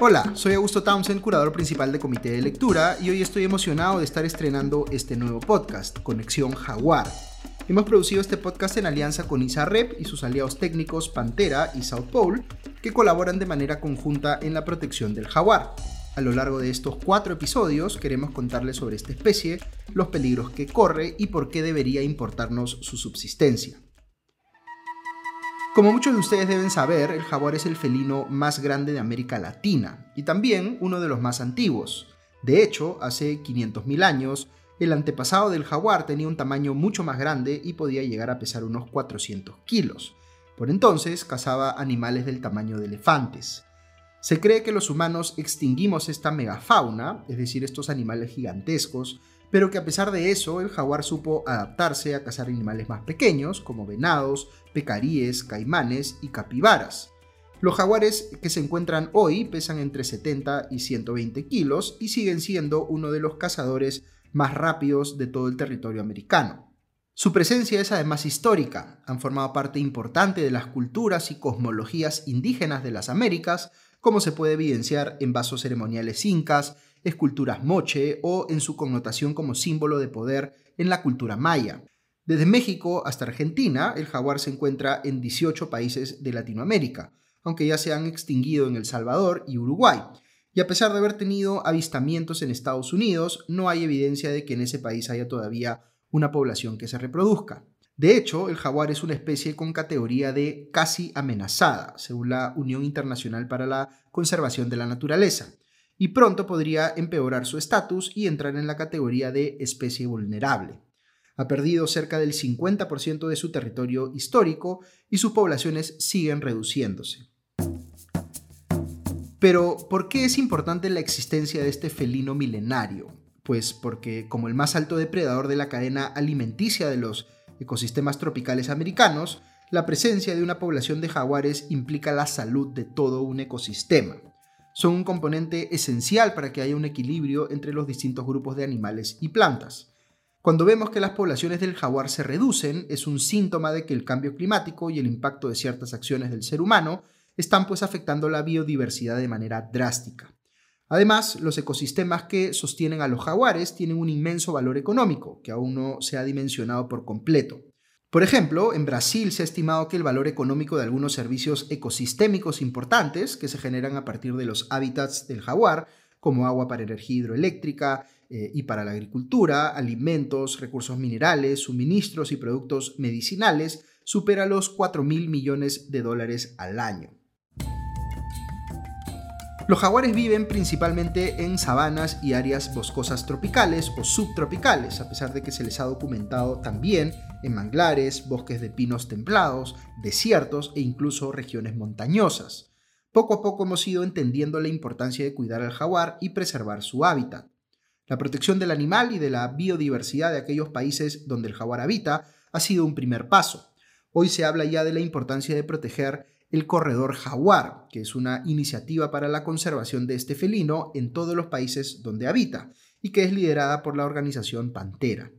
Hola, soy Augusto Townsend, curador principal de Comité de Lectura, y hoy estoy emocionado de estar estrenando este nuevo podcast, Conexión Jaguar. Hemos producido este podcast en alianza con ISAREP y sus aliados técnicos Pantera y South Pole, que colaboran de manera conjunta en la protección del jaguar. A lo largo de estos cuatro episodios queremos contarles sobre esta especie, los peligros que corre y por qué debería importarnos su subsistencia. Como muchos de ustedes deben saber, el jaguar es el felino más grande de América Latina y también uno de los más antiguos. De hecho, hace 500.000 años, el antepasado del jaguar tenía un tamaño mucho más grande y podía llegar a pesar unos 400 kilos. Por entonces cazaba animales del tamaño de elefantes. Se cree que los humanos extinguimos esta megafauna, es decir, estos animales gigantescos, pero que a pesar de eso el jaguar supo adaptarse a cazar animales más pequeños, como venados, pecaríes, caimanes y capibaras. Los jaguares que se encuentran hoy pesan entre 70 y 120 kilos y siguen siendo uno de los cazadores más rápidos de todo el territorio americano. Su presencia es además histórica, han formado parte importante de las culturas y cosmologías indígenas de las Américas, como se puede evidenciar en vasos ceremoniales incas, esculturas moche o en su connotación como símbolo de poder en la cultura maya. Desde México hasta Argentina, el jaguar se encuentra en 18 países de Latinoamérica, aunque ya se han extinguido en El Salvador y Uruguay. Y a pesar de haber tenido avistamientos en Estados Unidos, no hay evidencia de que en ese país haya todavía una población que se reproduzca. De hecho, el jaguar es una especie con categoría de casi amenazada, según la Unión Internacional para la Conservación de la Naturaleza y pronto podría empeorar su estatus y entrar en la categoría de especie vulnerable. Ha perdido cerca del 50% de su territorio histórico y sus poblaciones siguen reduciéndose. Pero, ¿por qué es importante la existencia de este felino milenario? Pues porque, como el más alto depredador de la cadena alimenticia de los ecosistemas tropicales americanos, la presencia de una población de jaguares implica la salud de todo un ecosistema son un componente esencial para que haya un equilibrio entre los distintos grupos de animales y plantas. Cuando vemos que las poblaciones del jaguar se reducen, es un síntoma de que el cambio climático y el impacto de ciertas acciones del ser humano están pues afectando la biodiversidad de manera drástica. Además, los ecosistemas que sostienen a los jaguares tienen un inmenso valor económico, que aún no se ha dimensionado por completo. Por ejemplo, en Brasil se ha estimado que el valor económico de algunos servicios ecosistémicos importantes que se generan a partir de los hábitats del jaguar, como agua para energía hidroeléctrica eh, y para la agricultura, alimentos, recursos minerales, suministros y productos medicinales, supera los 4 mil millones de dólares al año. Los jaguares viven principalmente en sabanas y áreas boscosas tropicales o subtropicales, a pesar de que se les ha documentado también en manglares, bosques de pinos templados, desiertos e incluso regiones montañosas. Poco a poco hemos ido entendiendo la importancia de cuidar al jaguar y preservar su hábitat. La protección del animal y de la biodiversidad de aquellos países donde el jaguar habita ha sido un primer paso. Hoy se habla ya de la importancia de proteger el Corredor Jaguar, que es una iniciativa para la conservación de este felino en todos los países donde habita y que es liderada por la organización Pantera.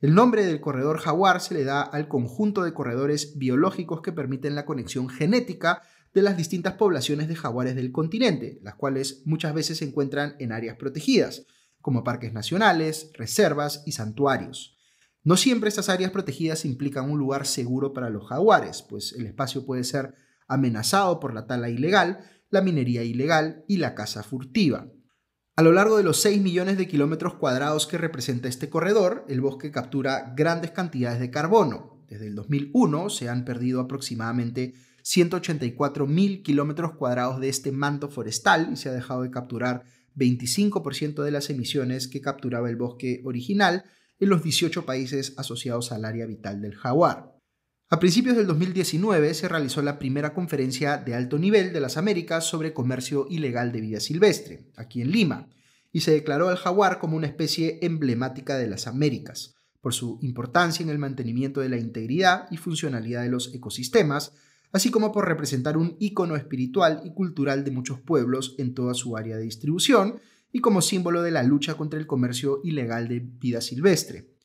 El nombre del corredor jaguar se le da al conjunto de corredores biológicos que permiten la conexión genética de las distintas poblaciones de jaguares del continente, las cuales muchas veces se encuentran en áreas protegidas, como parques nacionales, reservas y santuarios. No siempre estas áreas protegidas implican un lugar seguro para los jaguares, pues el espacio puede ser amenazado por la tala ilegal, la minería ilegal y la caza furtiva. A lo largo de los 6 millones de kilómetros cuadrados que representa este corredor, el bosque captura grandes cantidades de carbono. Desde el 2001 se han perdido aproximadamente 184 mil kilómetros cuadrados de este manto forestal y se ha dejado de capturar 25% de las emisiones que capturaba el bosque original en los 18 países asociados al área vital del jaguar. A principios del 2019 se realizó la primera conferencia de alto nivel de las Américas sobre comercio ilegal de vida silvestre, aquí en Lima, y se declaró al jaguar como una especie emblemática de las Américas, por su importancia en el mantenimiento de la integridad y funcionalidad de los ecosistemas, así como por representar un ícono espiritual y cultural de muchos pueblos en toda su área de distribución y como símbolo de la lucha contra el comercio ilegal de vida silvestre.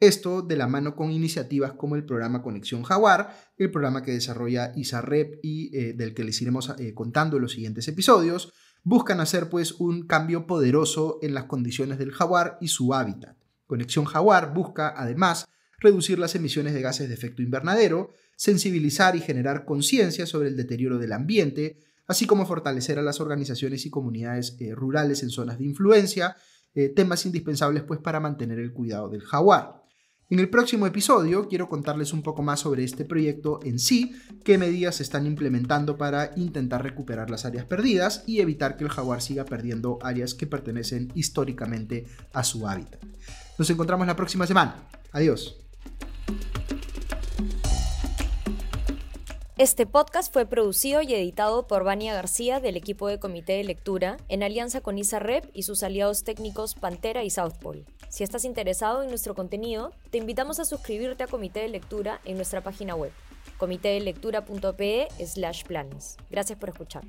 Esto de la mano con iniciativas como el programa Conexión Jaguar, el programa que desarrolla ISAREP y eh, del que les iremos eh, contando en los siguientes episodios, buscan hacer pues un cambio poderoso en las condiciones del jaguar y su hábitat. Conexión Jaguar busca además reducir las emisiones de gases de efecto invernadero, sensibilizar y generar conciencia sobre el deterioro del ambiente, así como fortalecer a las organizaciones y comunidades eh, rurales en zonas de influencia, temas indispensables pues para mantener el cuidado del jaguar. En el próximo episodio quiero contarles un poco más sobre este proyecto en sí, qué medidas se están implementando para intentar recuperar las áreas perdidas y evitar que el jaguar siga perdiendo áreas que pertenecen históricamente a su hábitat. Nos encontramos la próxima semana. Adiós. Este podcast fue producido y editado por Vania García del equipo de Comité de Lectura en alianza con ISAREP y sus aliados técnicos Pantera y South Pole. Si estás interesado en nuestro contenido, te invitamos a suscribirte a Comité de Lectura en nuestra página web comitedelectura.pe slash planes. Gracias por escuchar.